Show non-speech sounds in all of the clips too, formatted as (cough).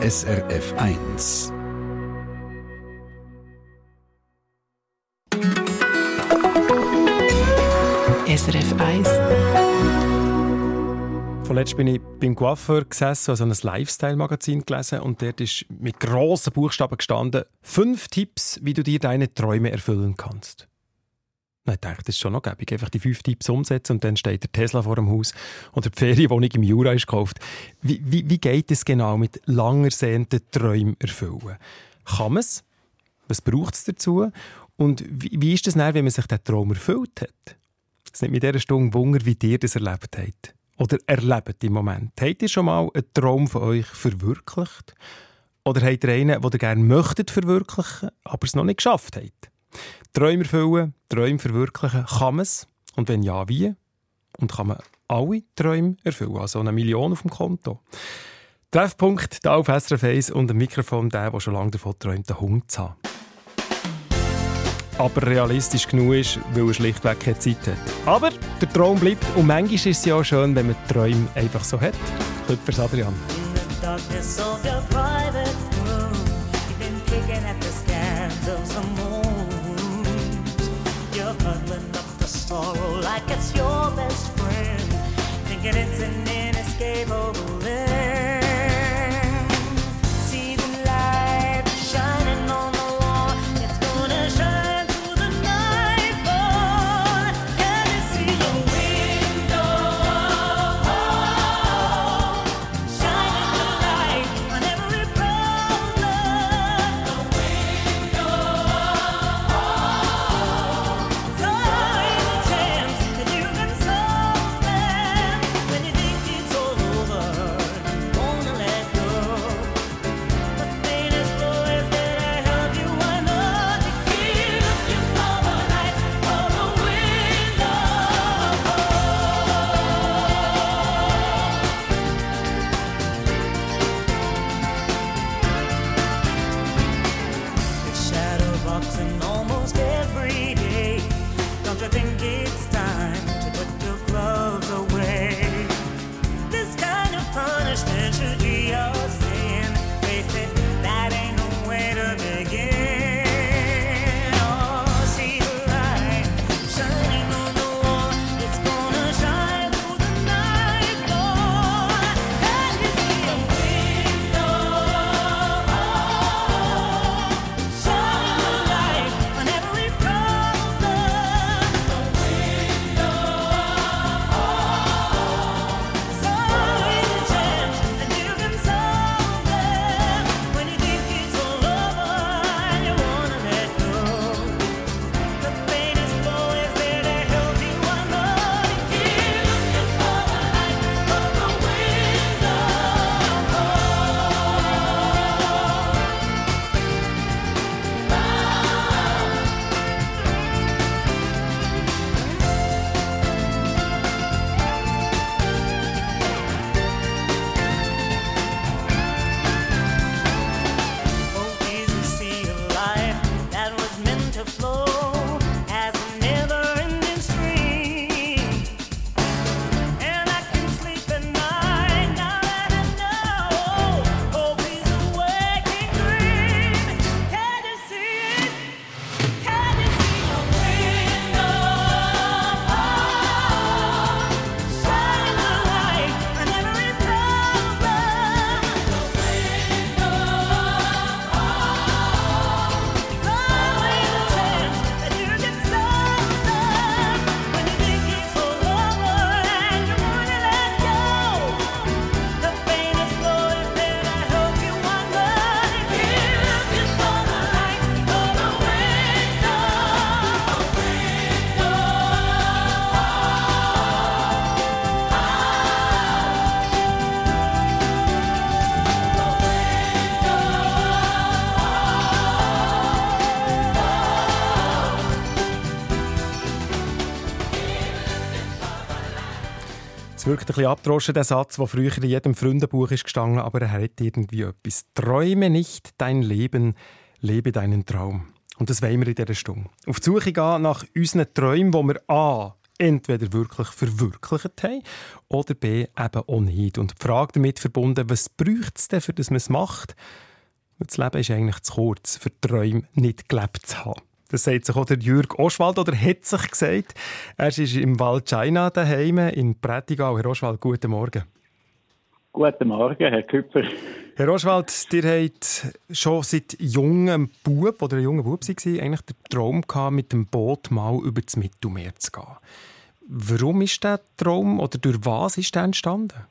SRF 1. SRF 1. Vorletzt bin ich beim Coiffeur gesessen, also ein Lifestyle-Magazin gelesen und dort ist mit grossen Buchstaben gestanden, fünf Tipps, wie du dir deine Träume erfüllen kannst. Ich dachte, das ist schon noch gäbig. Einfach die fünf Tipps umsetzen und dann steht der Tesla vor dem Haus oder die Ferienwohnung im Jura ist gekauft. Wie, wie, wie geht es genau mit langer sehnten Träumen erfüllen? Kann man es? Was braucht es dazu? Und wie, wie ist es dann, wenn man sich den Traum erfüllt hat? Es nimmt mir in dieser Stunde Wunder, wie ihr das erlebt habt. Oder erlebt im Moment. Habt ihr schon mal einen Traum von euch verwirklicht? Oder habt ihr einen, den ihr gerne möchtet verwirklichen, aber es noch nicht geschafft habt? Träume erfüllen, Träume verwirklichen, kann man es? Und wenn ja, wie? Und kann man alle Träume erfüllen? Also eine Million auf dem Konto. Treffpunkt da auf SRF 1 und ein Mikrofon der, der schon lange davon träumt, einen Hund zu haben. Aber realistisch genug ist, weil er schlichtweg keine Zeit hat. Aber der Traum bleibt und manchmal ist es ja auch schön, wenn man Träume einfach so hat. Küppers Adrian. In the darkness of your private room, you've been picking at the You're huddling up the sorrow like it's your best friend, thinking it's an inescapable end. Bisschen abgedroschen, der Satz, der früher in jedem Freundebuch ist gestanden, aber er hat irgendwie etwas. Träume nicht dein Leben, lebe deinen Traum. Und das wollen wir in dieser Stunde. Auf die Suche gehen nach unseren Träumen, die wir A. entweder wirklich verwirklicht haben oder B eben auch nicht. Und die Frage damit verbunden, was braucht es denn, für das man es macht? Das Leben ist eigentlich zu kurz, für Träume nicht gelebt zu haben. Das sagt sich auch der Jürg Oschwald oder hat sich gesagt. Er ist im Wald China daheim in Prättigau. Herr Oschwald, guten Morgen. Guten Morgen, Herr Küpper. Herr Oschwald, ihr habt schon seit jungem Bub oder ein junger Bub war, eigentlich den Traum gehabt, mit dem Boot mal über das Mittelmeer zu gehen. Warum ist der Traum oder durch was ist der entstanden?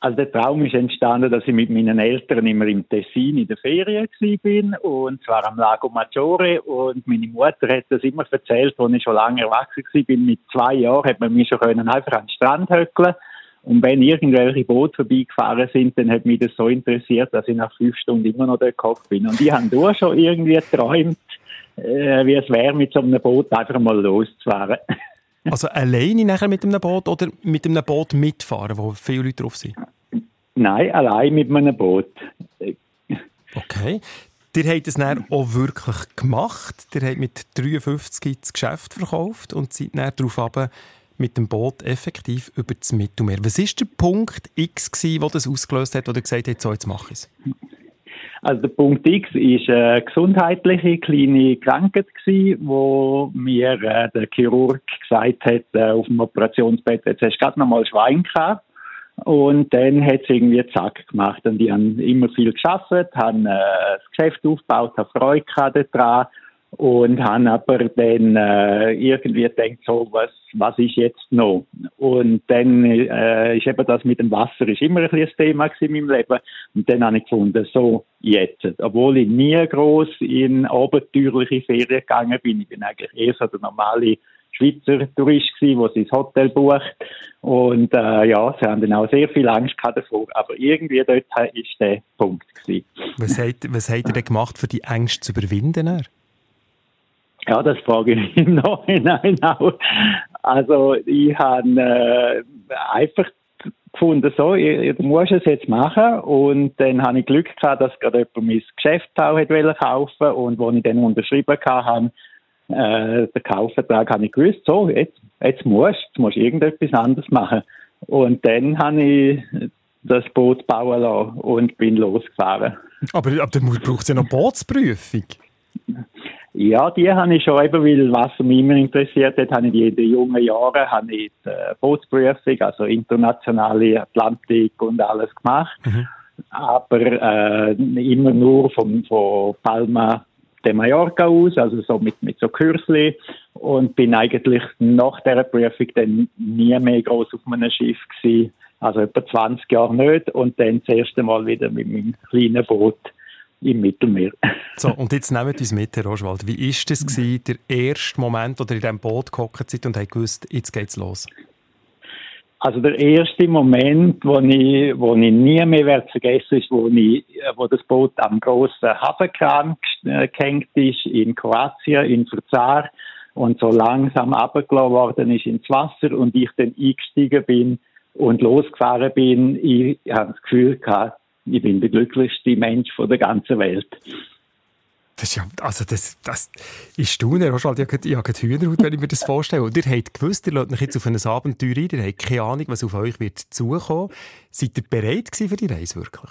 Also der Traum ist entstanden, dass ich mit meinen Eltern immer im Tessin in der Ferien bin und zwar am Lago Maggiore und meine Mutter hat das immer erzählt, als ich schon lange erwachsen war. Mit zwei Jahren hat man mich schon können einfach an den Strand höckeln und wenn irgendwelche Boote vorbeigefahren sind, dann hat mich das so interessiert, dass ich nach fünf Stunden immer noch dort gekocht bin. Und ich habe da schon irgendwie geträumt, äh, wie es wäre, mit so einem Boot einfach mal loszufahren. (laughs) Also alleine nachher mit einem Boot oder mit einem Boot mitfahren, wo viele Leute drauf sind? Nein, allein mit einem Boot. Okay. Ihr habt es dann auch wirklich gemacht. Ihr habt mit 53 das Geschäft verkauft und seid dann darauf mit dem Boot effektiv über das Mittelmeer. Was war der Punkt X, der das ausgelöst hat, wo ihr gesagt habt, so jetzt mache ich es? Also der Punkt X ist eine gesundheitliche kleine Krankheit gewesen, wo mir äh, der Chirurg gesagt hat, äh, auf dem Operationsbett, jetzt hast du gerade noch mal Schwein gehabt. Und dann hat es irgendwie zack gemacht. Und die haben immer viel geschafft, haben äh, das Geschäft aufgebaut, haben Freude daran und haben aber dann äh, irgendwie gedacht, so, was, was ist jetzt noch? Und dann äh, ist eben das mit dem Wasser ist immer ein, ein Thema in meinem Leben. Und dann habe ich gefunden, so, jetzt. Obwohl ich nie groß in abenteuerliche Ferien gegangen bin, ich bin eigentlich eher so der normale Schweizer Tourist gewesen, der sein Hotel bucht. Und äh, ja, sie haben dann auch sehr viel Angst gehabt davor. Aber irgendwie dort ist der Punkt gewesen. Was hat, was hat er denn gemacht, für die Angst zu überwinden? Ja, das frage ich im (laughs) Nachhinein auch. Also ich habe äh, einfach gefunden, so, ich, ich muss es jetzt machen. Und dann habe ich Glück gehabt, dass gerade jemand mein Geschäft auch wollte kaufen und wo ich dann unterschrieben habe, äh, den Kaufvertrag, habe ich gewusst, so, jetzt, jetzt musst du musst irgendetwas anderes machen. Und dann habe ich das Boot bauen lassen und bin losgefahren. Aber, aber dann braucht es ja noch Bootsprüfung. Ja, die habe ich schon eben, weil was mich immer interessiert hat, habe ich in den jungen Jahren habe ich die äh, Bootsprüfung, also internationale Atlantik und alles gemacht. Mhm. Aber äh, immer nur von, von Palma de Mallorca aus, also so mit, mit so Kürzli und bin eigentlich nach der Prüfung dann nie mehr groß auf einem Schiff gewesen. Also etwa 20 Jahre nicht und dann das erste Mal wieder mit meinem kleinen Boot im Mittelmeer. So, und jetzt nehmen wir uns mit, Herr Oswald. Wie war das, gewesen, der erste Moment, wo ihr in diesem Boot gehockt seid und habt gewusst, jetzt geht's los? Also der erste Moment, wo ich, wo ich nie mehr werde vergessen ist, wo, ich, wo das Boot am grossen Hafenkran äh, gehängt ist, in Kroatien, in Verzar, und so langsam abgelassen worden ist ins Wasser und ich dann eingestiegen bin und losgefahren bin. Ich habe das Gefühl gehabt, ich bin der glücklichste Mensch von der ganzen Welt. Das ist ja, also das, das ist staune, Roschald, ich habe gerade Hühnerhaut, wenn ich mir das vorstelle. Und ihr habt gewusst, ihr lasst euch jetzt auf ein Abenteuer ein, ihr habt keine Ahnung, was auf euch wird zukommen. Seid ihr bereit für die Reise wirklich?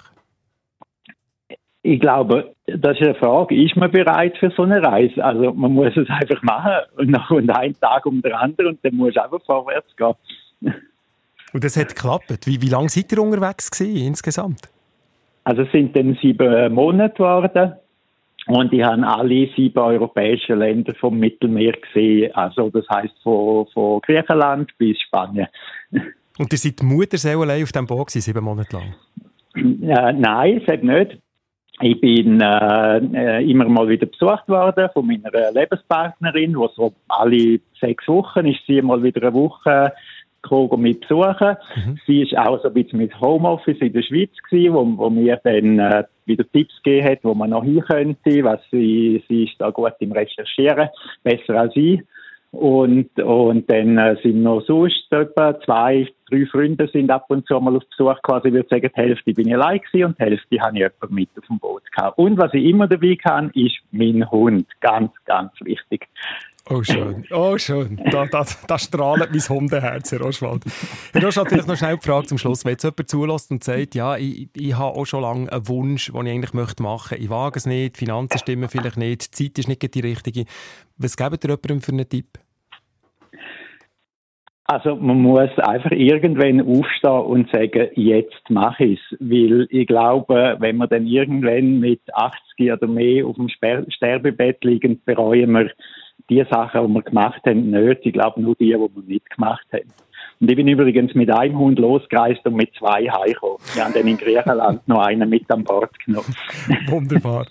Ich glaube, das ist eine Frage, ist man bereit für so eine Reise? Also man muss es einfach machen und nach und einen Tag um den anderen und dann muss einfach vorwärts gehen. Und das hat geklappt. Wie, wie lange seid ihr unterwegs gewesen, insgesamt? Also es sind dann sieben Monate geworden. Und ich habe alle sieben europäischen Länder vom Mittelmeer gesehen. Also das heißt von, von Griechenland bis Spanien. (laughs) Und ihr seid Mutterseele allein auf dem Boot sieben Monate lang? Äh, nein, sag nicht. Ich bin äh, äh, immer mal wieder besucht worden von meiner Lebenspartnerin, wo so alle sechs Wochen ist sie mal wieder eine Woche gekommen, mit besuchen. Mhm. Sie ist auch so ein bisschen mit Homeoffice in der Schweiz gewesen, wo, wo mir dann äh, wieder Tipps gegeben hat, wo man noch hin könnte, was sie, sie ist da gut im Recherchieren, besser als ich. Und, und dann äh, sind noch sonst etwa zwei, drei Freunde sind ab und zu mal auf Besuch quasi, ich würde sagen, die Hälfte bin ich allein gewesen und die Hälfte habe ich jemanden mit auf dem Boot gehabt. Und was ich immer dabei kann, ist mein Hund. Ganz, ganz wichtig. Oh, schön. Oh, schön. Da, da, da strahlt mein Hundeherz, Herr Oschwald. Herr Oschwald, vielleicht noch schnell die Frage zum Schluss. Wenn jetzt jemand zulässt und sagt, ja, ich, ich habe auch schon lange einen Wunsch, den ich eigentlich machen möchte. Ich wage es nicht, Finanzen stimmen vielleicht nicht, die Zeit ist nicht die richtige. Was gebt ihr jemandem für einen Tipp? Also man muss einfach irgendwann aufstehen und sagen, jetzt mache ich es. Weil ich glaube, wenn wir dann irgendwann mit 80 oder mehr auf dem Sterbebett liegen, bereuen wir die Sachen, die wir gemacht haben, nicht. Ich glaube nur die, die wir nicht gemacht haben. Und ich bin übrigens mit einem Hund losgereist und mit zwei heimgekommen. Wir haben dann in Griechenland noch einen mit an Bord genommen. (laughs) Wunderbar.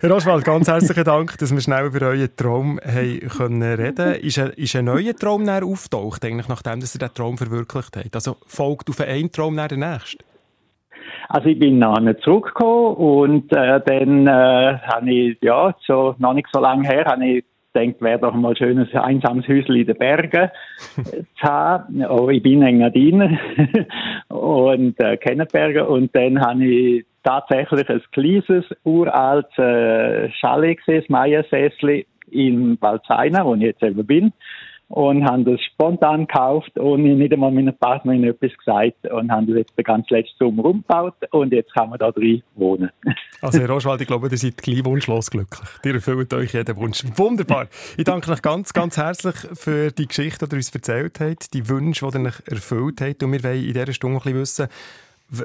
Herr Oswald, ganz herzlichen Dank, dass wir schnell über euren Traum haben können reden Ist ein, ist ein neuer Traum näher auftaucht, eigentlich, nachdem dass ihr den Traum verwirklicht habt? Also folgt auf einen Traum nach der nächsten? Also ich bin nachher zurückgekommen und äh, dann äh, habe ich, ja, so, noch nicht so lange her, habe ich gedacht, wäre doch mal schönes einsames Häuschen in den Bergen zu haben. Oh, ich bin Engadiner (laughs) und äh, kenne Berge und dann habe ich tatsächlich ein kleines, uraltes äh, Chalet gesehen, das Meiersessli in Balzaina, wo ich jetzt selber bin. Und haben das spontan gekauft, ohne nicht einmal meiner Partnerin etwas gesagt. Und haben das jetzt den ganzen letzten Sommer umgebaut. Und jetzt kann man da drin wohnen. (laughs) Also, Herr Roschwald, ich glaube, ihr seid gleich wunschlos glücklich. Ihr erfüllt euch jeden Wunsch. Wunderbar. Ich danke euch ganz, ganz herzlich für die Geschichte, die ihr uns erzählt habt, die Wünsche, die ihr euch erfüllt habt. Und wir wollen in dieser Stunde ein bisschen wissen,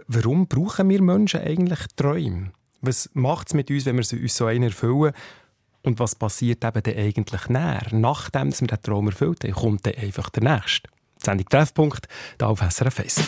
warum brauchen wir Menschen eigentlich Träume? Was macht es mit uns, wenn wir uns so einen erfüllen? Und was passiert eben dann eigentlich näher? Nachdem wir den Traum erfüllt haben, kommt dann einfach der nächste. Sendung Treffpunkt, da auf SRF 1.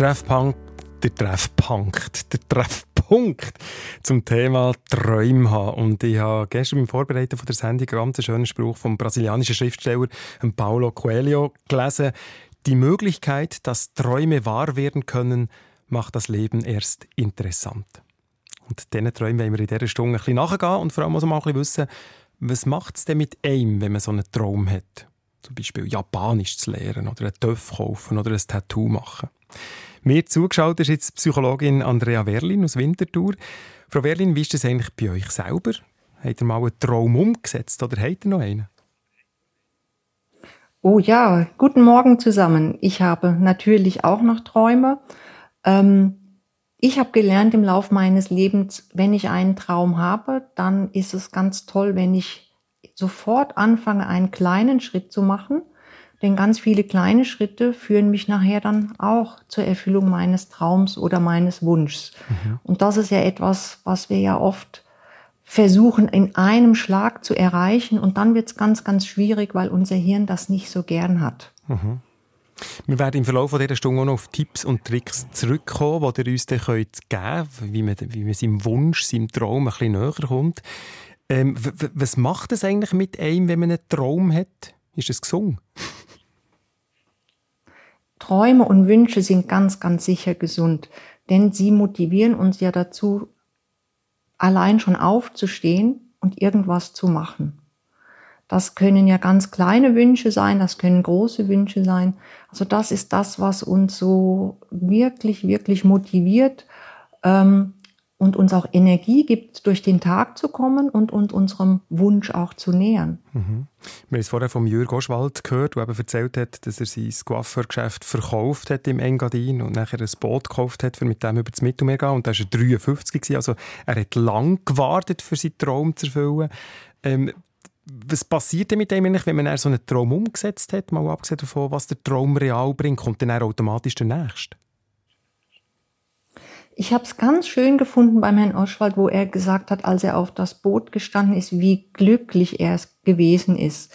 Treffpunkt, der Treffpunkt, der Treffpunkt zum Thema Träume haben. Und ich habe gestern beim Vorbereiten von der Sendung einen schönen Spruch vom brasilianischen Schriftsteller Paulo Coelho gelesen. Die Möglichkeit, dass Träume wahr werden können, macht das Leben erst interessant. Und diesen Träumen wollen wir in dieser Stunde ein bisschen nachgehen und vor allem auch mal ein bisschen wissen, was macht es denn mit einem, wenn man so einen Traum hat? Zum Beispiel Japanisch zu lernen oder einen Töff kaufen oder ein Tattoo machen. Mir zugeschaut ist jetzt Psychologin Andrea Werlin aus Winterthur. Frau Werlin, wie ist das eigentlich bei euch selber? Habt ihr mal einen Traum umgesetzt oder habt ihr noch einen? Oh ja, guten Morgen zusammen. Ich habe natürlich auch noch Träume. Ähm, ich habe gelernt im Laufe meines Lebens, wenn ich einen Traum habe, dann ist es ganz toll, wenn ich sofort anfange, einen kleinen Schritt zu machen. Denn ganz viele kleine Schritte führen mich nachher dann auch zur Erfüllung meines Traums oder meines Wunschs. Und das ist ja etwas, was wir ja oft versuchen in einem Schlag zu erreichen. Und dann wird es ganz, ganz schwierig, weil unser Hirn das nicht so gern hat. Wir werden im Verlauf dieser Stunde auch noch auf Tipps und Tricks zurückkommen, die ihr uns dann geben könnt, wie man, wie man seinem Wunsch, seinem Traum ein bisschen näher kommt. Ähm, was macht es eigentlich mit einem, wenn man einen Traum hat? Ist es gesungen? Träume und Wünsche sind ganz, ganz sicher gesund, denn sie motivieren uns ja dazu, allein schon aufzustehen und irgendwas zu machen. Das können ja ganz kleine Wünsche sein, das können große Wünsche sein. Also das ist das, was uns so wirklich, wirklich motiviert ähm, und uns auch Energie gibt, durch den Tag zu kommen und, und unserem Wunsch auch zu nähern. Mhm. Wir haben es vorher von Jürg Oschwald gehört, der eben erzählt hat, dass er sein Coiffeurgeschäft verkauft hat im Engadin und nachher ein Boot gekauft hat, für mit dem über das Mittelmeer zu gehen. Und da war er 53 gewesen. Also er hat lang gewartet, für seinen Traum zu erfüllen. Ähm, was passiert denn mit dem wenn man so einen Traum umgesetzt hat, mal abgesehen davon, was der Traum real bringt, kommt dann automatisch der nächste? Ich habe es ganz schön gefunden beim Herrn Oschwald, wo er gesagt hat, als er auf das Boot gestanden ist, wie glücklich er gewesen ist.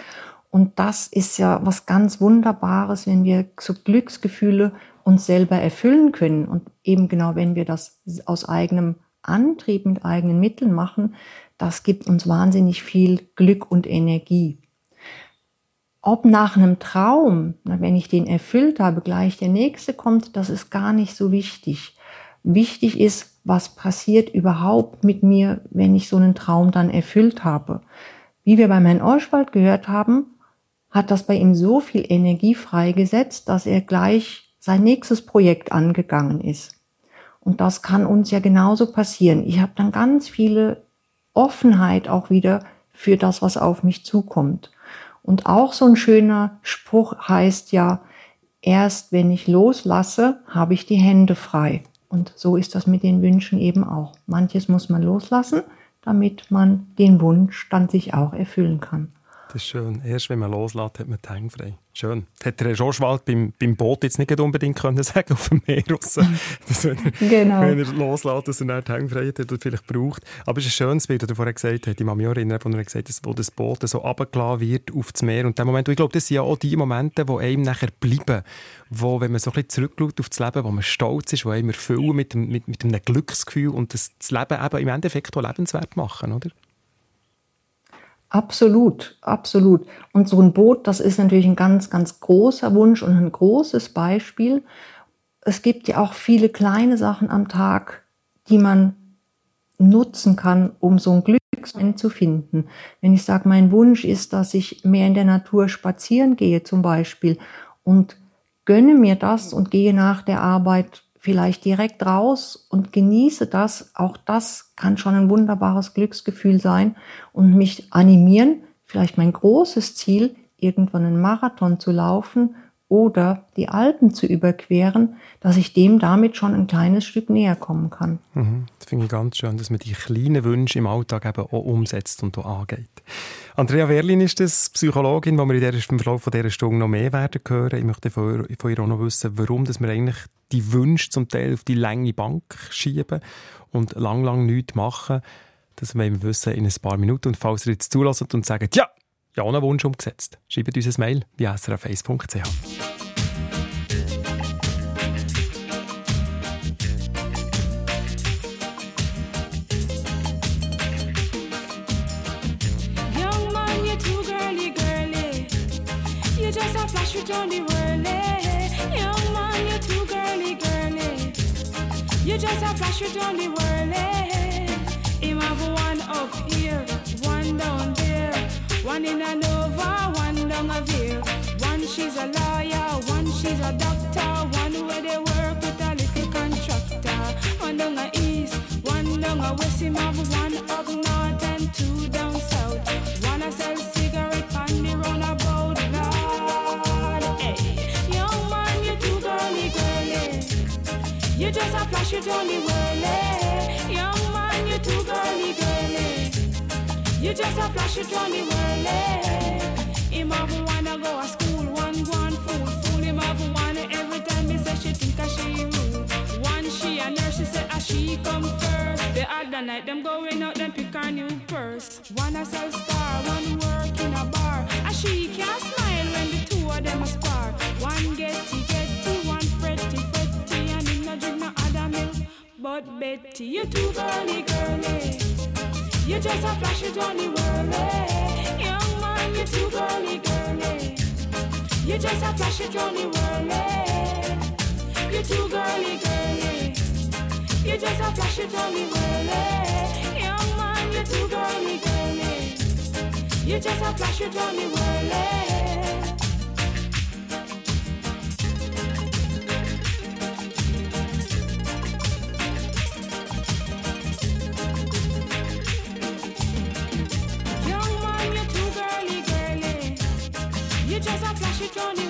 Und das ist ja was ganz Wunderbares, wenn wir so Glücksgefühle uns selber erfüllen können. Und eben genau, wenn wir das aus eigenem Antrieb, mit eigenen Mitteln machen, das gibt uns wahnsinnig viel Glück und Energie. Ob nach einem Traum, wenn ich den erfüllt habe, gleich der nächste kommt, das ist gar nicht so wichtig. Wichtig ist, was passiert überhaupt mit mir, wenn ich so einen Traum dann erfüllt habe. Wie wir beim Herrn Orschwald gehört haben, hat das bei ihm so viel Energie freigesetzt, dass er gleich sein nächstes Projekt angegangen ist. Und das kann uns ja genauso passieren. Ich habe dann ganz viele Offenheit auch wieder für das, was auf mich zukommt. Und auch so ein schöner Spruch heißt ja, erst wenn ich loslasse, habe ich die Hände frei. Und so ist das mit den Wünschen eben auch. Manches muss man loslassen, damit man den Wunsch dann sich auch erfüllen kann. Das ist schön. Erst wenn man loslässt, hat man die Hänge frei. Schön. Das hätte der Joschwald beim, beim Boot jetzt nicht unbedingt können (laughs) sagen auf dem Meer raus. dass wenn, er, genau. wenn er loslässt, dass er dann die Hänge frei hat, hat vielleicht braucht. Aber es ist ein schönes Bild, das er vorher gesagt hat. Ich kann mich erinnern, wo er gesagt hat, wo das Boot so runtergelassen wird auf das Meer. Und der Moment, ich glaube, das sind ja auch die Momente, die einem nachher bleiben. Wo, wenn man so ein bisschen zurückschaut auf das Leben, wo man stolz ist, wo einem erfüllen mit, mit, mit einem Glücksgefühl und das, das Leben eben im Endeffekt auch lebenswert machen, oder? Absolut, absolut. Und so ein Boot, das ist natürlich ein ganz, ganz großer Wunsch und ein großes Beispiel. Es gibt ja auch viele kleine Sachen am Tag, die man nutzen kann, um so ein Glücksmoment zu finden. Wenn ich sage, mein Wunsch ist, dass ich mehr in der Natur spazieren gehe zum Beispiel und gönne mir das und gehe nach der Arbeit vielleicht direkt raus und genieße das. Auch das kann schon ein wunderbares Glücksgefühl sein und mich animieren, vielleicht mein großes Ziel, irgendwann einen Marathon zu laufen oder die Alpen zu überqueren, dass ich dem damit schon ein kleines Stück näher kommen kann. Mhm. Das finde ich ganz schön, dass man die kleinen Wünsche im Alltag eben auch umsetzt und auch angeht. Andrea Werlin ist das, Psychologin, die wir in der, im Verlauf dieser Stunde noch mehr werden hören. Ich möchte von ihr, auch noch wissen, warum dass wir eigentlich die Wünsche zum Teil auf die lange Bank schieben und lang, lang nichts machen. Das wollen wir wissen in ein paar Minuten. Und falls ihr jetzt zulässt und sagt, ja, ja, einen Wunsch umgesetzt, schreibt uns ein Mail via srf1.ch. you just a flash you Johnny Whirly. Him have one up here, one down there. One in a one down a veer. One she's a lawyer, one she's a doctor. One where they work with a little contractor. One down a east, one down a west. Him have one up north and two down south. One a sell cigarette on the roundabout. You too girly, girly. You just a flash, you Johnny Whirly. You just a flash, you Johnny Whirly. Him have wanna go to school, one one fool, fool him have one every time he say she think a she rude. One she a nurse, she say a she come first. The other night them going out, them pick her new purse. One a sell star, one work in a bar. A she can't smile when the two of them a spar. One getty getty, one fretty fretty, and him no drink no other milk. But Betty, you too girly girly. You just a flash it on the whirly. Young man, you too girly girly. You just a flash it on the whirly. You too girly girly. You just a flash it on the whirly. Young man, you too girly girly. You You just a flash, you turn the world. Down the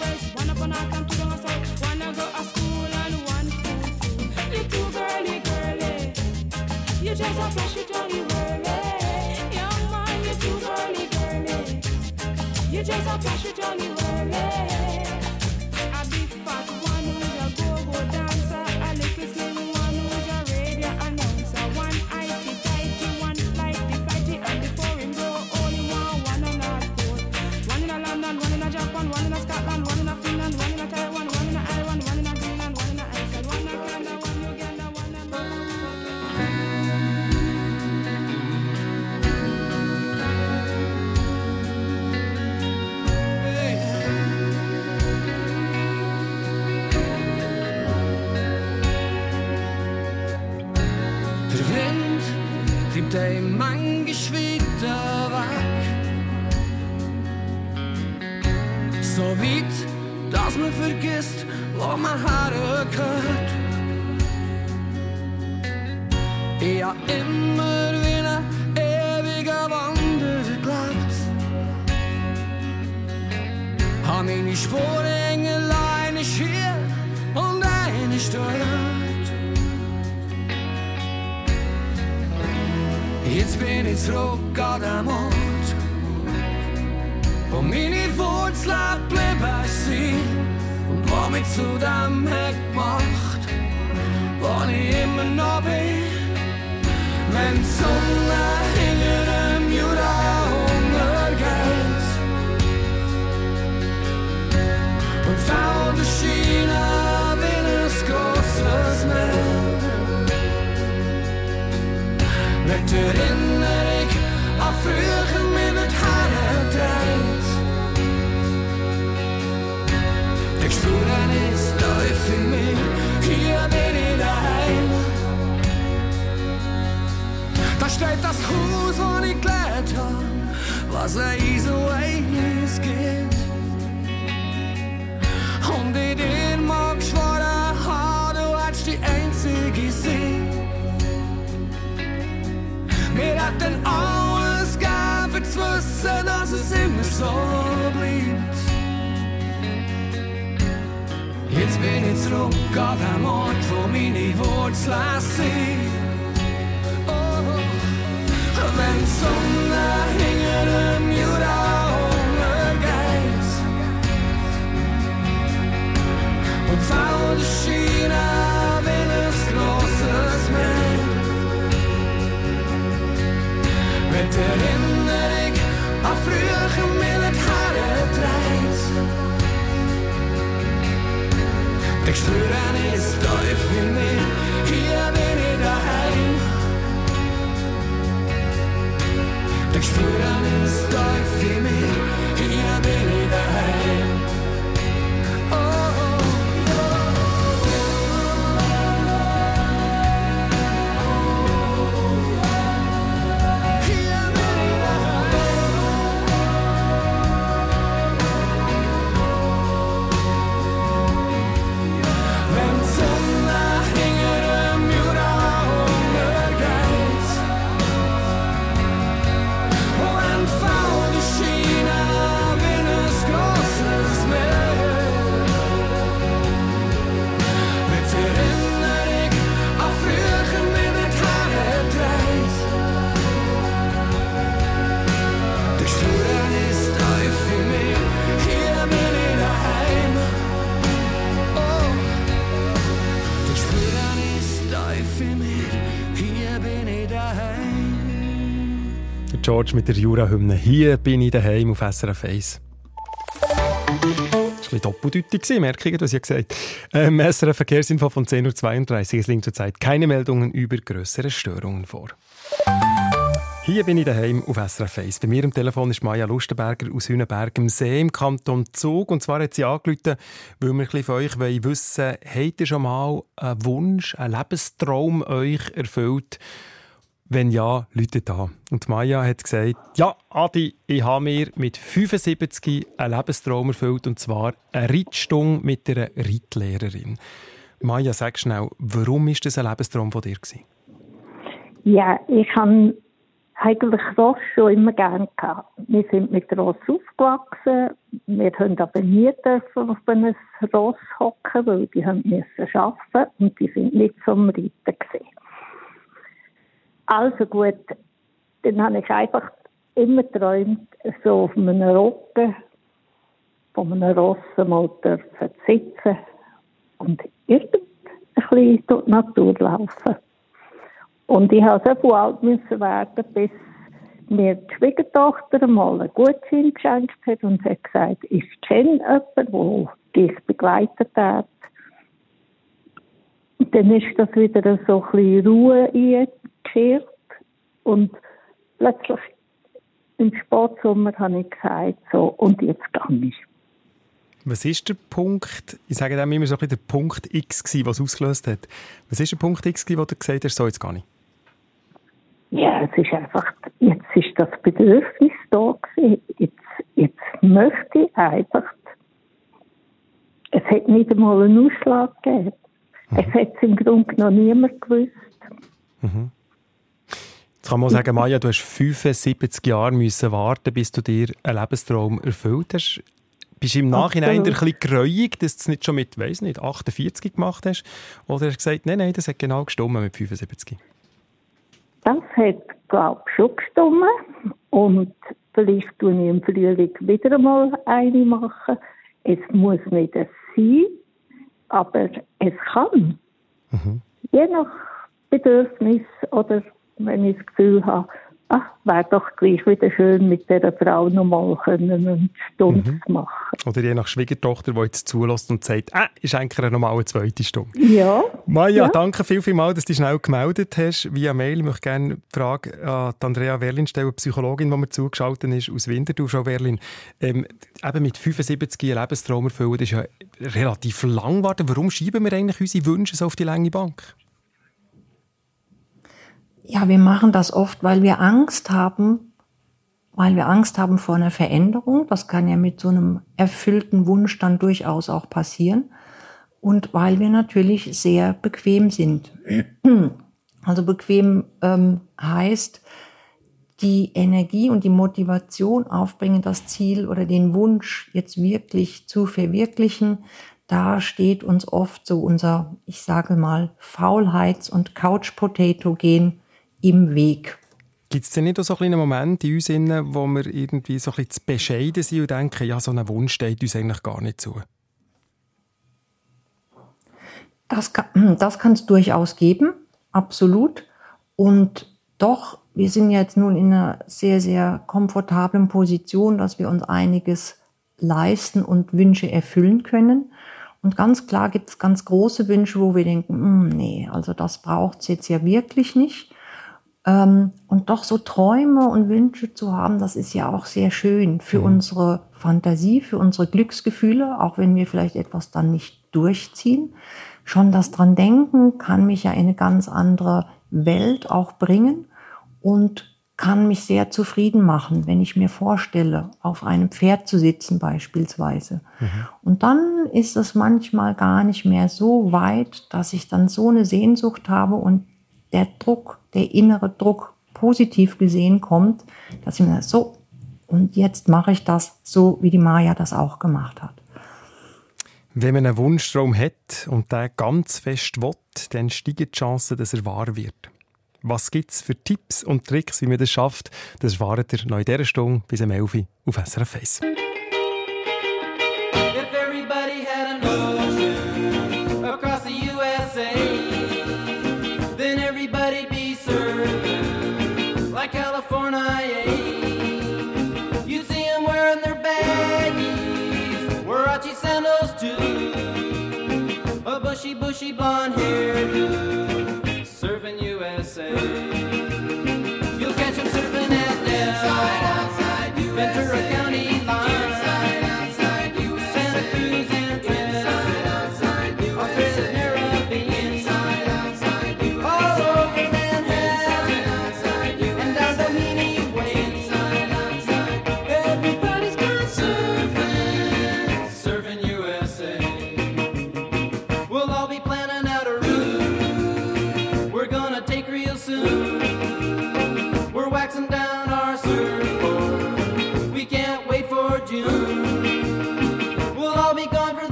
west, one up on north Der Wind treibt einen manchmal weg. So weit, dass man vergisst, wo man hergehört. Ich hab immer wie ein ewiger Wanderer gelebt. Hab meine Spuren allein hier und eine dort. Jetzt bin ich zurück an den Ort, wo meine Wurzeln geblieben sind und wo mich zu dem hat gemacht, wo ich immer noch bin. Wenn die Sonne hinter dem Jura untergeht und Mit Erinnerung an früher mir nicht hergedreht. Ich spüre es tief in mir, hier bin ich daheim. Da steht das Haus, wo ich gelernt hab, was ein easy ways gibt. Und ich Wir hätten alles für zu wissen, dass es immer so bleibt. Jetzt bin ich zurück an den Ort, wo meine Wurzeln sind. Ich spüre es tief in mir, hier bin ich daheim. Ich spüre es tief in mir, hier bin ich daheim. George mit der Jura-Hymne. Hier bin ich daheim auf SRF 1. Das war ein bisschen doppeldeutig, merke ich, was ich gesagt habe. Ähm, SRF Verkehrsinfo von 10.32 Uhr. Es liegen zurzeit keine Meldungen über größere Störungen vor. Hier bin ich daheim auf SRF 1. Bei mir am Telefon ist Maja Lustenberger aus Hünenberg am See im Kanton Zug. Und zwar hat sie angerufen, weil wir ein von euch wissen wollen, habt ihr schon mal einen Wunsch, einen Lebenstraum euch erfüllt? Wenn ja, Leute da. Und Maja hat gesagt, ja, Adi, ich habe mir mit 75 einen Lebenstraum erfüllt, und zwar eine Reitstunde mit einer Reitlehrerin. Maja, sag schnell, warum war das ein Lebenstraum von dir? Gewesen? Ja, ich habe eigentlich Ross schon immer gerne gehabt. Wir sind mit Ross aufgewachsen. Wir haben aber nie auf einem Ross hocken, weil die müssen arbeiten und die sind nicht zum Reiten gewesen. Also gut, dann habe ich einfach immer geträumt, so auf einem Rücken von einem Ross mal dürfen sitzen und bisschen durch die Natur laufen. Und ich habe so alt werden, bis mir die Schwiegertochter mal einen Gutschein geschenkt hat und hat gesagt, ich kenne jemanden, der dich begleitet hat. Dann ist das wieder so ein bisschen Ruhe eingekehrt. Und plötzlich im Sportsommer habe ich gesagt, so, und jetzt gehe ich. Was ist der Punkt, ich sage dem immer so ein bisschen der Punkt X, gewesen, was ausgelöst hat. Was ist der Punkt X, gewesen, wo du gesagt hast, so jetzt gar nicht? Ja, es ist einfach, jetzt ist das Bedürfnis da gewesen. Jetzt, jetzt möchte ich einfach, es hat nicht einmal einen Ausschlag gegeben. Es (laughs) hat es im Grunde noch niemand gewusst. Jetzt kann man sagen, Maja, du hast 75 Jahre müssen warten, bis du dir einen Lebenstraum erfüllt hast. Bist du im Nachhinein ein bisschen gereuig, dass du es nicht schon mit, weiß nicht, 48 gemacht hast? Oder hast du gesagt, nein, nein, das hat genau gestimmt mit 75? Das hat, glaube ich, schon gestimmt. Und vielleicht tue ich im Frühling wieder einmal eine machen. Es muss nicht sein, aber es kann. Je nach Bedürfnis oder wenn ich das Gefühl habe, ach, wäre doch gleich wieder schön, mit dieser Frau nochmal eine Stunde zu machen. Oder je nach Schwiegertochter, die jetzt zulässt und sagt, äh, ist eigentlich eine normale zweite Stunde. Ja, Maja, Ja. danke viel, viel mal, dass du dich schnell gemeldet hast via Mail. Ich möchte gerne die Frage an Andrea Werlin stellen, Psychologin, die mir zugeschaltet ist aus Winterthur. Frau Werlin, ähm, eben mit 75 einen Lebenstraum erfüllen, das ist ja relativ lang warten. Warum schieben wir eigentlich unsere Wünsche so auf die lange Bank? Ja, wir machen das oft, weil wir Angst haben, weil wir Angst haben vor einer Veränderung. Das kann ja mit so einem erfüllten Wunsch dann durchaus auch passieren. Und weil wir natürlich sehr bequem sind. (clears throat) Also bequem ähm, heißt, die Energie und die Motivation aufbringen, das Ziel oder den Wunsch jetzt wirklich zu verwirklichen, da steht uns oft so unser, ich sage mal, Faulheits- und Couch-Potato-Gen im Weg. Gibt es denn nicht auch so einen Moment in uns, innen, wo wir irgendwie so ein bisschen zu bescheiden sind und denken, ja, so ein Wunsch steht uns eigentlich gar nicht zu? Das kann das kann es durchaus geben, absolut. Und doch, wir sind jetzt nun in einer sehr, sehr komfortablen Position, dass wir uns einiges leisten und Wünsche erfüllen können. Und ganz klar gibt es ganz große Wünsche, wo wir denken, "Hm, nee, also das braucht es jetzt ja wirklich nicht. Ähm, und doch so Träume und Wünsche zu haben, das ist ja auch sehr schön für unsere Fantasie, für unsere Glücksgefühle, auch wenn wir vielleicht etwas dann nicht durchziehen. Schon das dran denken kann mich ja in eine ganz andere Welt auch bringen und kann mich sehr zufrieden machen, wenn ich mir vorstelle, auf einem Pferd zu sitzen beispielsweise. Und dann ist es manchmal gar nicht mehr so weit, dass ich dann so eine Sehnsucht habe und der Druck, der innere Druck positiv gesehen kommt, dass ich mir so, und jetzt mache ich das so, wie die Maya das auch gemacht hat. Wenn man einen Wunschtraum hat und den ganz fest will, dann steigen die Chancen, dass er wahr wird. Was gibt es für Tipps und Tricks, wie man das schafft? Das erfahrt ihr noch in dieser Stunde bis um 11 Uhr auf SRF 1. bushy blonde hairdo, serving USA. You'll catch him serving at Dell.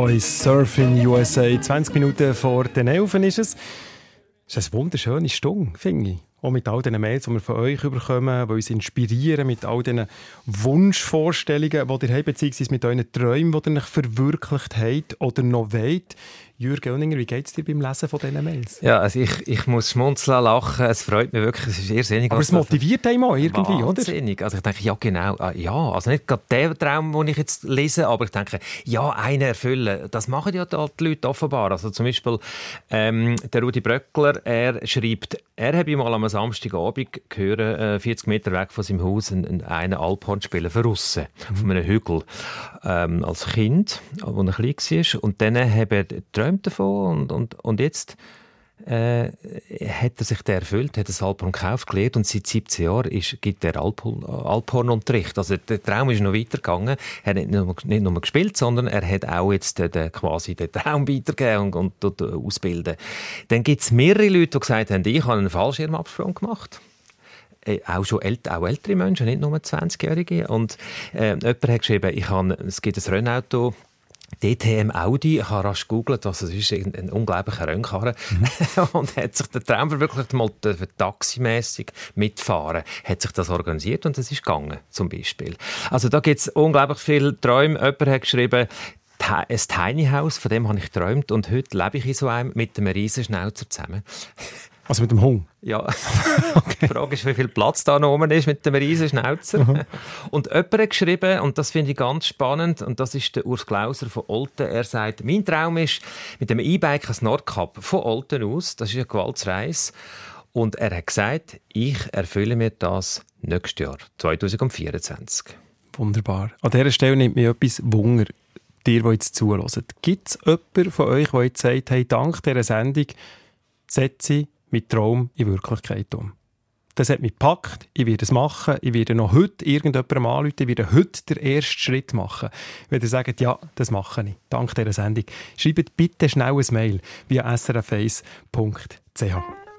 Boys Surfing USA. 20 Minuten vor den 11 ist es. Das ist eine wunderschöne Stunde, finde ich. Auch mit all den Mails, die wir von euch bekommen, die uns inspirieren, mit all diesen Wunschvorstellungen, die ihr habt, beziehungsweise mit euren Träumen, die ihr euch verwirklicht habt oder noch wollt. Jürgen Oenninger, wie geht es dir beim Lesen von diesen Mails? Ja, also ich, ich muss schmunzeln, lachen. Es freut mich wirklich. Es ist irrsinnig. Aber was es motiviert einen auch irgendwie, oder? Wahnsinnig. Also ich denke, ja genau. Ah, Ja, also nicht gerade der Traum, den ich jetzt lese, aber ich denke, ja, einen erfüllen. Das machen ja die Leute offenbar. Also zum Beispiel ähm, der Rudi Bröckler, er schreibt, er habe mal am Samstagabend gehört, äh, 40 Meter weg von seinem Haus, einen, einen Alphorn spielen, verrissen, auf einem Hügel, ähm, als Kind, als er klein war. Und dann habe er geträumt davon und, und, und jetzt äh, hat er sich der erfüllt, hat das Alphorn gekauft, gelernt und seit 17 Jahren ist, gibt er Alphorn, Alphornunterricht. Also der Traum ist noch weitergegangen. Er hat nicht nur, nicht nur gespielt, sondern er hat auch jetzt den, den, quasi den Traum weitergegeben und, und, und ausbilden. Dann gibt es mehrere Leute, die gesagt haben, ich habe einen Fallschirmabsprung gemacht äh, auch schon ält auch ältere Menschen, nicht nur 20-Jährige. Und äh, jemand hat geschrieben, ich habe, es gibt ein Rennauto, DTM Audi, ich habe rasch gegoogelt, was es ist, ein, ein unglaublicher Rennkarren. (laughs) und hat sich der Traum verwirklicht, mal taximässig mitfahren, hat sich das organisiert und es ist gegangen, zum Beispiel. Also da gibt es unglaublich viele Träume. Jemand hat geschrieben, ein Tiny House, von dem habe ich geträumt und heute lebe ich in so einem mit einem riesen Schnauzer zusammen. Also mit dem Hund? Ja. (laughs) Die Frage ist, wie viel Platz da noch oben ist mit dem riesen Schnauzer. Und jemand hat geschrieben, und das finde ich ganz spannend, und das ist der Urs Klauser von Olten. Er sagt, mein Traum ist, mit dem E-Bike ein Nordkap von Olten aus, das ist eine Gewaltsreise. Und er hat gesagt, ich erfülle mir das nächstes Jahr, 2024. Wunderbar. An dieser Stelle nimmt mich etwas Wunder, dir, die jetzt zuhören. Gibt es jemanden von euch, der jetzt sagt, hey, dank dieser Sendung setze ich meinen Traum in Wirklichkeit um? Das hat mich gepackt, ich werde es machen, ich werde noch heute irgendjemandem anrufen, ich werde heute den ersten Schritt machen. Wenn ihr sagt, ja, das mache ich, dank dieser Sendung, schreibt bitte schnell ein Mail via srf1.ch.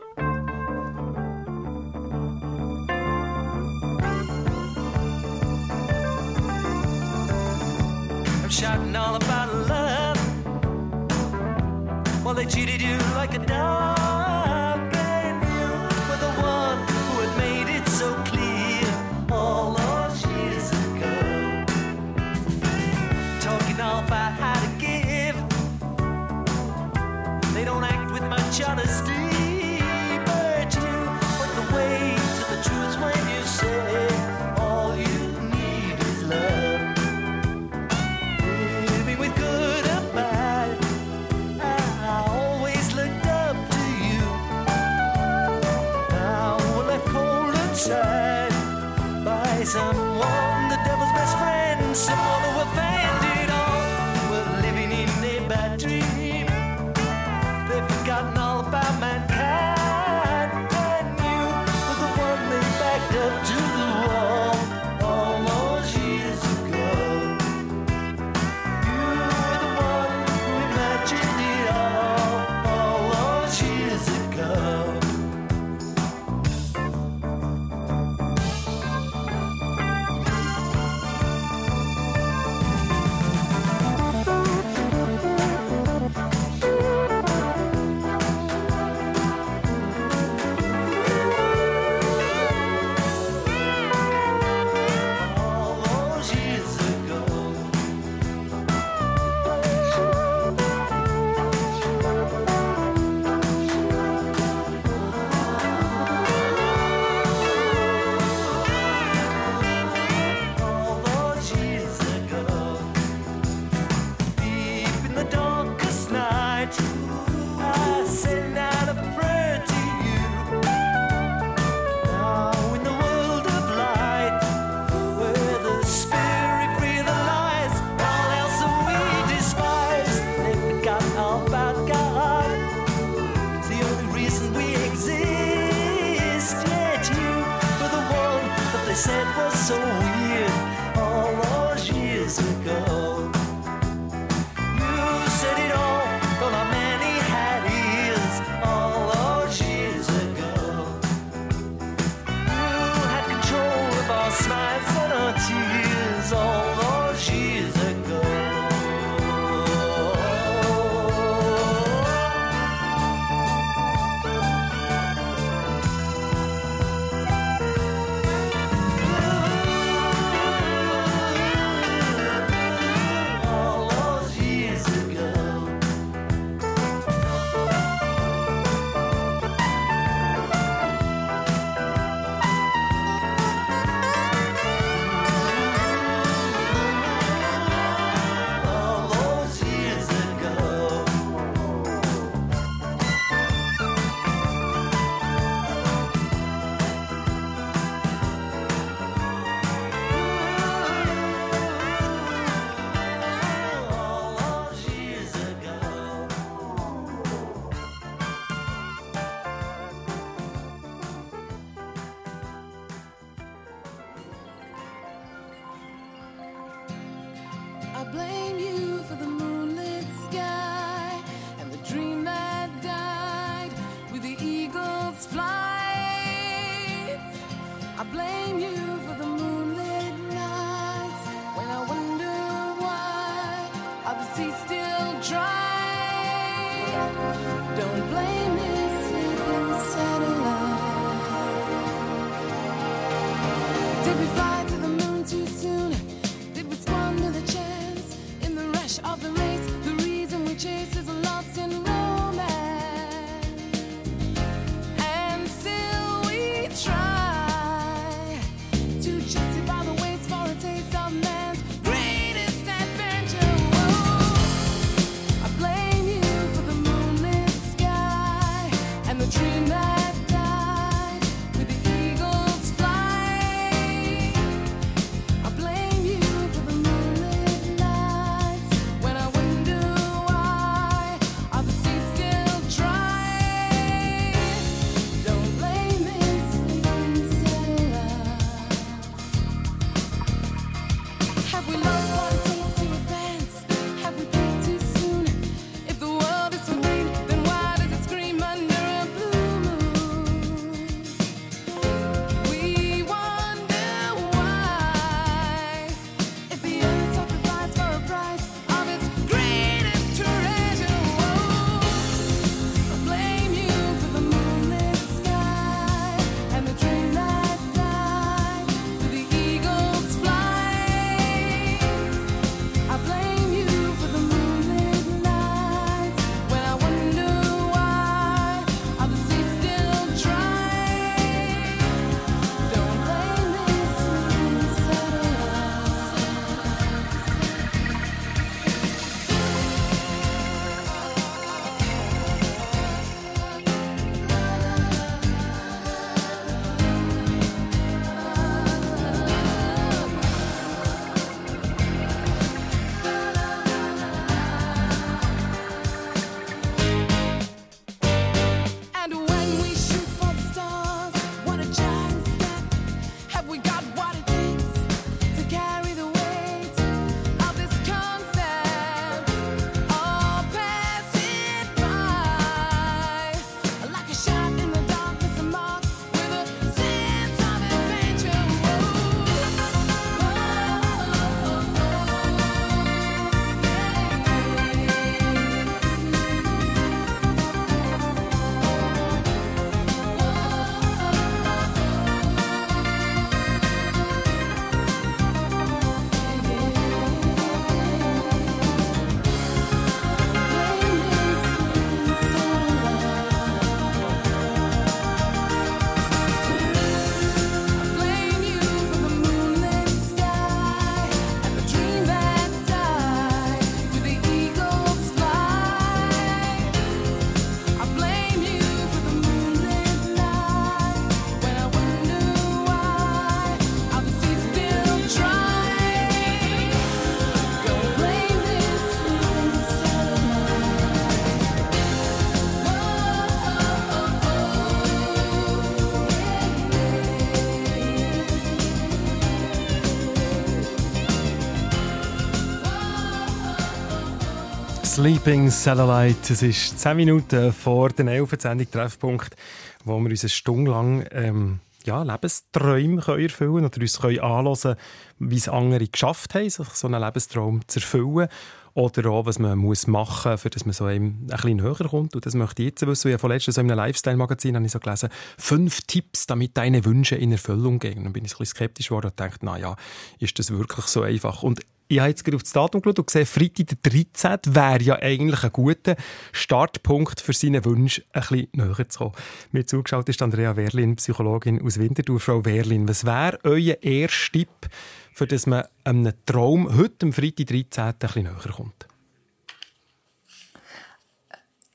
Sleeping Satellite. Es ist 10 Minuten vor der 11. Sendung Treffpunkt, wo wir uns eine Stunde lang ähm, ja, Lebensträume können oder uns können anhören wie es andere geschafft haben, sich so einen Lebenstraum zu erfüllen. Oder auch, was man muss machen muss, damit man so einem ein bisschen näher kommt. Und das möchte ich jetzt wissen. Ich habe vorletzt so in einem Lifestyle-Magazin habe ich so gelesen, fünf Tipps, damit deine Wünsche in Erfüllung gehen. Dann bin ich ein bisschen skeptisch geworden und dachte, na ja, ist das wirklich so einfach? Und ich habe jetzt gerade auf das Datum geschaut und gesehen, Freitag der 13. wäre ja eigentlich ein guter Startpunkt für seine Wünsche, ein bisschen näher zu kommen. Mir zugeschaut ist Andrea Werlin, Psychologin aus Winterthur. Frau Werlin, was wäre euer erster Tipp, für das man einem Traum heute, am Freitag 13. ein bisschen näher kommt?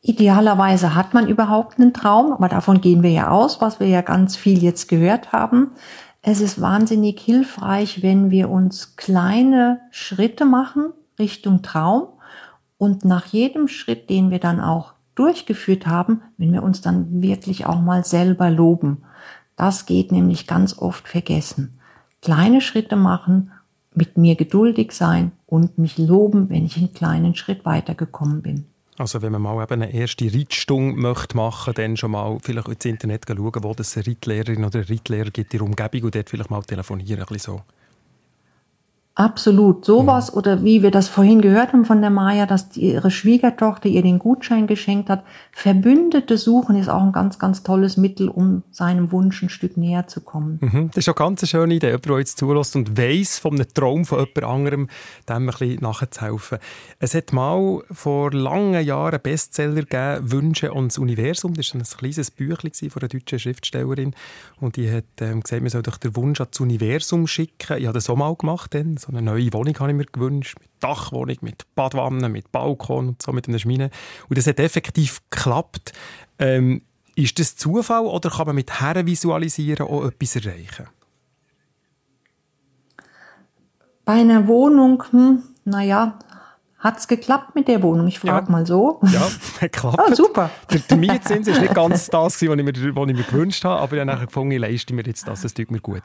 Idealerweise hat man überhaupt einen Traum, aber davon gehen wir ja aus, was wir ja ganz viel jetzt gehört haben. Es ist wahnsinnig hilfreich, wenn wir uns kleine Schritte machen Richtung Traum und nach jedem Schritt, den wir dann auch durchgeführt haben, wenn wir uns dann wirklich auch mal selber loben. Das geht nämlich ganz oft vergessen. Kleine Schritte machen, mit mir geduldig sein und mich loben, wenn ich einen kleinen Schritt weitergekommen bin. Also wenn man mal eben eine erste Reitstunde möchte machen, dann schon mal vielleicht ins Internet schauen, wo es eine Reitlehrerin oder einen Reitlehrer gibt in der Umgebung und dort vielleicht mal telefonieren, ein bisschen so. Absolut. Sowas mhm. oder wie wir das vorhin gehört haben von der Maya, dass die, ihre Schwiegertochter ihr den Gutschein geschenkt hat. Verbündete suchen ist auch ein ganz, ganz tolles Mittel, um seinem Wunsch ein Stück näher zu kommen. Mhm. Das ist auch ganz eine schöne Idee, jemand, der jetzt zulässt und weiss von einem Traum von jemand anderem, dem ein bisschen nachzuhelfen. Es hat mal vor langen Jahren einen Bestseller gegeben, Wünsche ans Universum. Das war ein kleines Büchlein von einer deutschen Schriftstellerin und die hat ähm, gesagt, man soll doch den Wunsch ans Universum schicken. Ich habe das auch mal gemacht dann so eine neue Wohnung habe ich mir gewünscht, mit Dachwohnung, mit Badwanne, mit Balkon und so, mit einer Schmine. Und das hat effektiv geklappt. Ähm, ist das Zufall oder kann man mit Herren visualisieren auch etwas erreichen? Bei einer Wohnung, hm, naja, hat es geklappt mit der Wohnung? Ich frage ja. mal so. Ja, (laughs) geklappt. Ah, super. Der, der Mietzins war nicht (laughs) ganz das, was ich mir, was ich mir gewünscht habe, aber ich habe nachher gefunden, ich leiste mir jetzt das, das tut mir gut.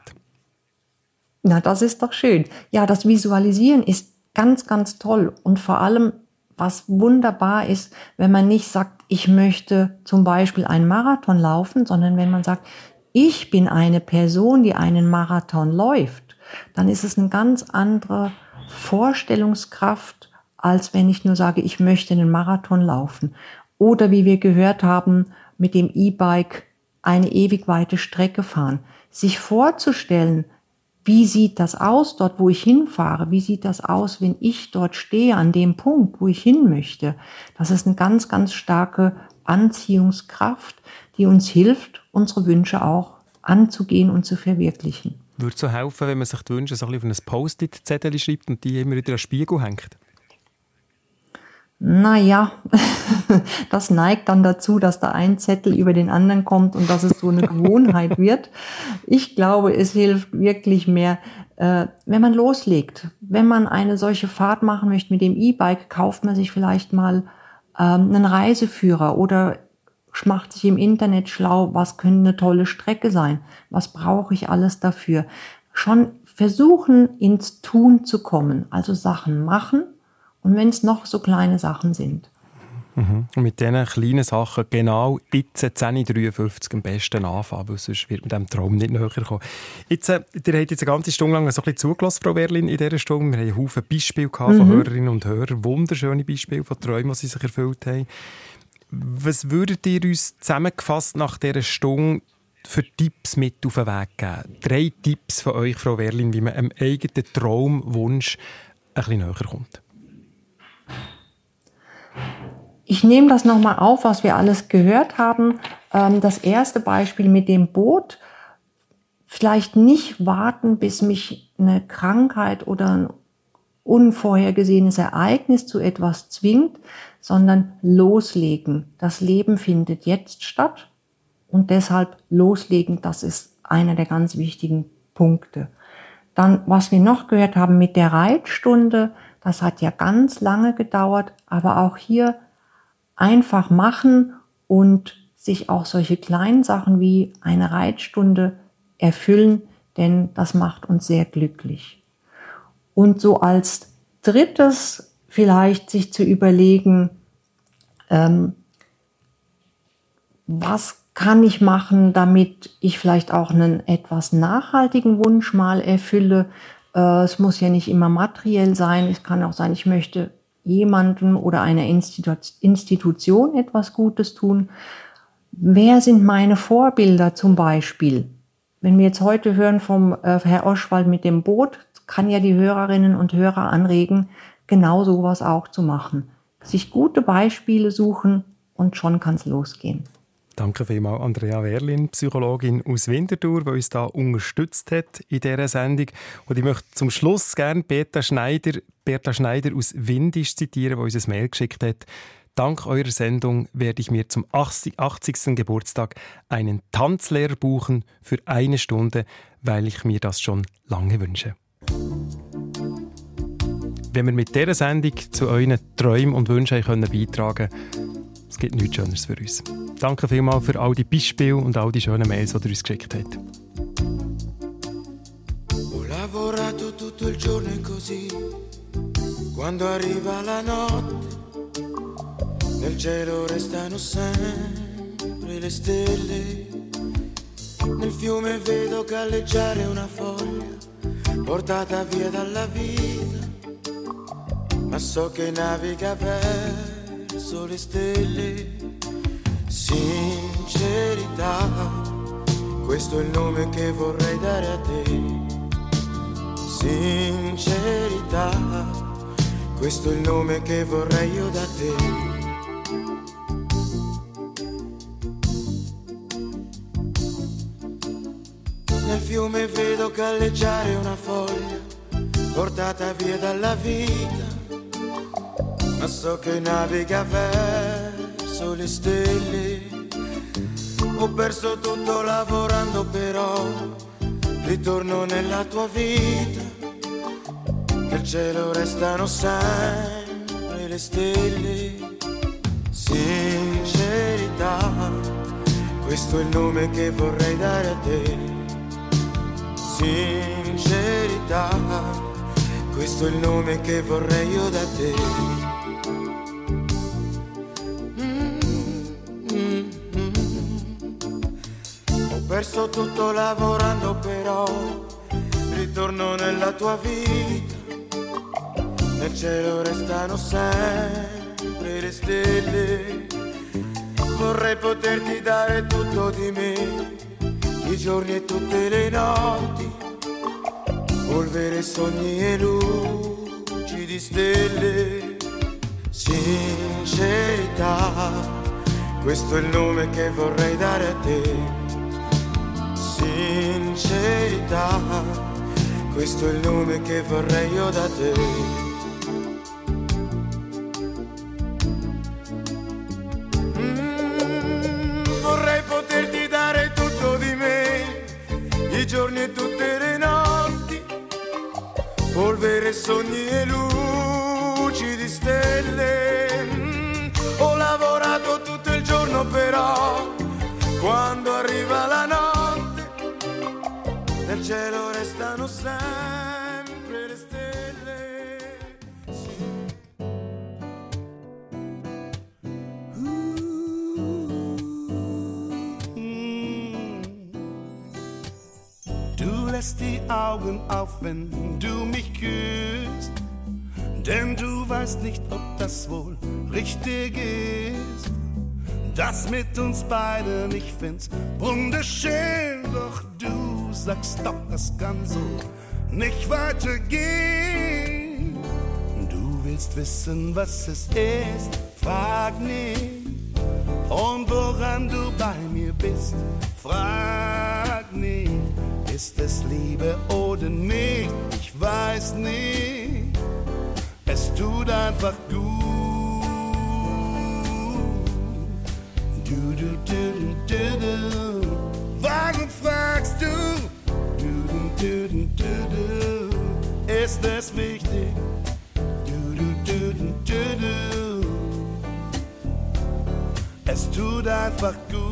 Na, das ist doch schön. Ja, das Visualisieren ist ganz, ganz toll. Und vor allem, was wunderbar ist, wenn man nicht sagt, ich möchte zum Beispiel einen Marathon laufen, sondern wenn man sagt, ich bin eine Person, die einen Marathon läuft, dann ist es eine ganz andere Vorstellungskraft, als wenn ich nur sage, ich möchte einen Marathon laufen. Oder wie wir gehört haben, mit dem E-Bike eine ewig weite Strecke fahren. Sich vorzustellen, wie sieht das aus dort, wo ich hinfahre? Wie sieht das aus, wenn ich dort stehe, an dem Punkt, wo ich hin möchte? Das ist eine ganz, ganz starke Anziehungskraft, die uns hilft, unsere Wünsche auch anzugehen und zu verwirklichen. Würde so helfen, wenn man sich die Wünsche so ein auf ein Post-it-Zettel schreibt und die immer wieder an den Spiegel hängt? Naja, (laughs) das neigt dann dazu, dass da ein Zettel über den anderen kommt und dass es so eine Gewohnheit wird. Ich glaube, es hilft wirklich mehr, äh, wenn man loslegt. Wenn man eine solche Fahrt machen möchte mit dem E-Bike, kauft man sich vielleicht mal ähm, einen Reiseführer oder macht sich im Internet schlau, was könnte eine tolle Strecke sein, was brauche ich alles dafür. Schon versuchen, ins Tun zu kommen, also Sachen machen und wenn es noch so kleine Sachen sind. Mhm. Und mit diesen kleinen Sachen genau jetzt 10.53 am besten anfangen, weil sonst wird mit diesem Traum nicht näher kommen. Jetzt, äh, ihr habt jetzt eine ganze Stunde lang so ein bisschen zugelassen, Frau Berlin, in dieser Stunde. Wir haben Haufen Beispiele gehabt von mhm. Hörerinnen und Hörern, wunderschöne Beispiele von Träumen, die sie sich erfüllt haben. Was würdet ihr uns zusammengefasst nach dieser Stunde für Tipps mit auf den Weg geben? Drei Tipps von euch, Frau Werlin, wie man einem eigenen Traumwunsch ein bisschen näher kommt. Ich nehme das nochmal auf, was wir alles gehört haben. Ähm, das erste Beispiel mit dem Boot. Vielleicht nicht warten, bis mich eine Krankheit oder ein unvorhergesehenes Ereignis zu etwas zwingt, sondern loslegen. Das Leben findet jetzt statt und deshalb loslegen, das ist einer der ganz wichtigen Punkte. Dann, was wir noch gehört haben mit der Reitstunde, das hat ja ganz lange gedauert, aber auch hier einfach machen und sich auch solche kleinen Sachen wie eine Reitstunde erfüllen, denn das macht uns sehr glücklich. Und so als drittes vielleicht sich zu überlegen, ähm, was kann ich machen, damit ich vielleicht auch einen etwas nachhaltigen Wunsch mal erfülle. Äh, es muss ja nicht immer materiell sein. Es kann auch sein, ich möchte jemandem oder einer Institu Institution etwas Gutes tun. Wer sind meine Vorbilder zum Beispiel? Wenn wir jetzt heute hören vom äh, Herr Oschwald mit dem Boot, kann ja die Hörerinnen und Hörer anregen, genau sowas auch zu machen. Sich gute Beispiele suchen und schon kann es losgehen. Danke vielmals, Andrea Werlin, Psychologin aus Winterthur, die uns da unterstützt hat in dieser Sendung. Und ich möchte zum Schluss gerne Berta Schneider, Berta Schneider aus Windisch zitieren, die uns ein Mail geschickt hat. Dank eurer Sendung werde ich mir zum 80. Geburtstag einen Tanzlehrer buchen für eine Stunde, weil ich mir das schon lange wünsche. Wenn wir mit dieser Sendung zu euren Träumen und Wünschen beitragen können, es gibt nichts Schöneres für uns. Danke vielmals für all die Beispiele und all die schönen Mails, die ihr uns geschickt habt. Ho lavorato tutto il giorno e così, quando arriva la notte, nel cielo restano sempre le stelle. Nel fiume vedo galleggiare una foglia, portata via dalla vita, ma so che naviga verso le stelle. Sincerità, questo è il nome che vorrei dare a te. Sincerità, questo è il nome che vorrei io da te. Nel fiume vedo galleggiare una foglia, portata via dalla vita, ma so che naviga verso le stelle. Ho perso tutto lavorando però, ritorno nella tua vita, nel cielo restano sempre le stelle. Sincerità, questo è il nome che vorrei dare a te sincerità, questo è il nome che vorrei io da te. Perso tutto lavorando però, ritorno nella tua vita, nel cielo restano sempre le stelle, vorrei poterti dare tutto di me i giorni e tutte le notti, polvere, sogni e luci di stelle, sincerità, questo è il nome che vorrei dare a te, sincerità, questo è il nome che vorrei io da te. vorrei poterti dare tutto di me, i giorni e tutte le notti, polvere, sogni e luci die Augen auf, wenn du mich küsst. Denn du weißt nicht, ob das wohl richtig ist. Das mit uns beiden, ich find's wunderschön. Doch du sagst, stopp, das kann so nicht weitergehen. Du willst wissen, was es ist, frag nicht. Und woran du bei mir bist, frag nicht. Ist es Liebe oder nicht? Ich weiß nicht. Es tut einfach gut. Du, du, du, du, du, du. Warum fragst du? Du, du, du, du, du, du. Ist es wichtig? Du, du, du, du, du, du. Es tut einfach gut.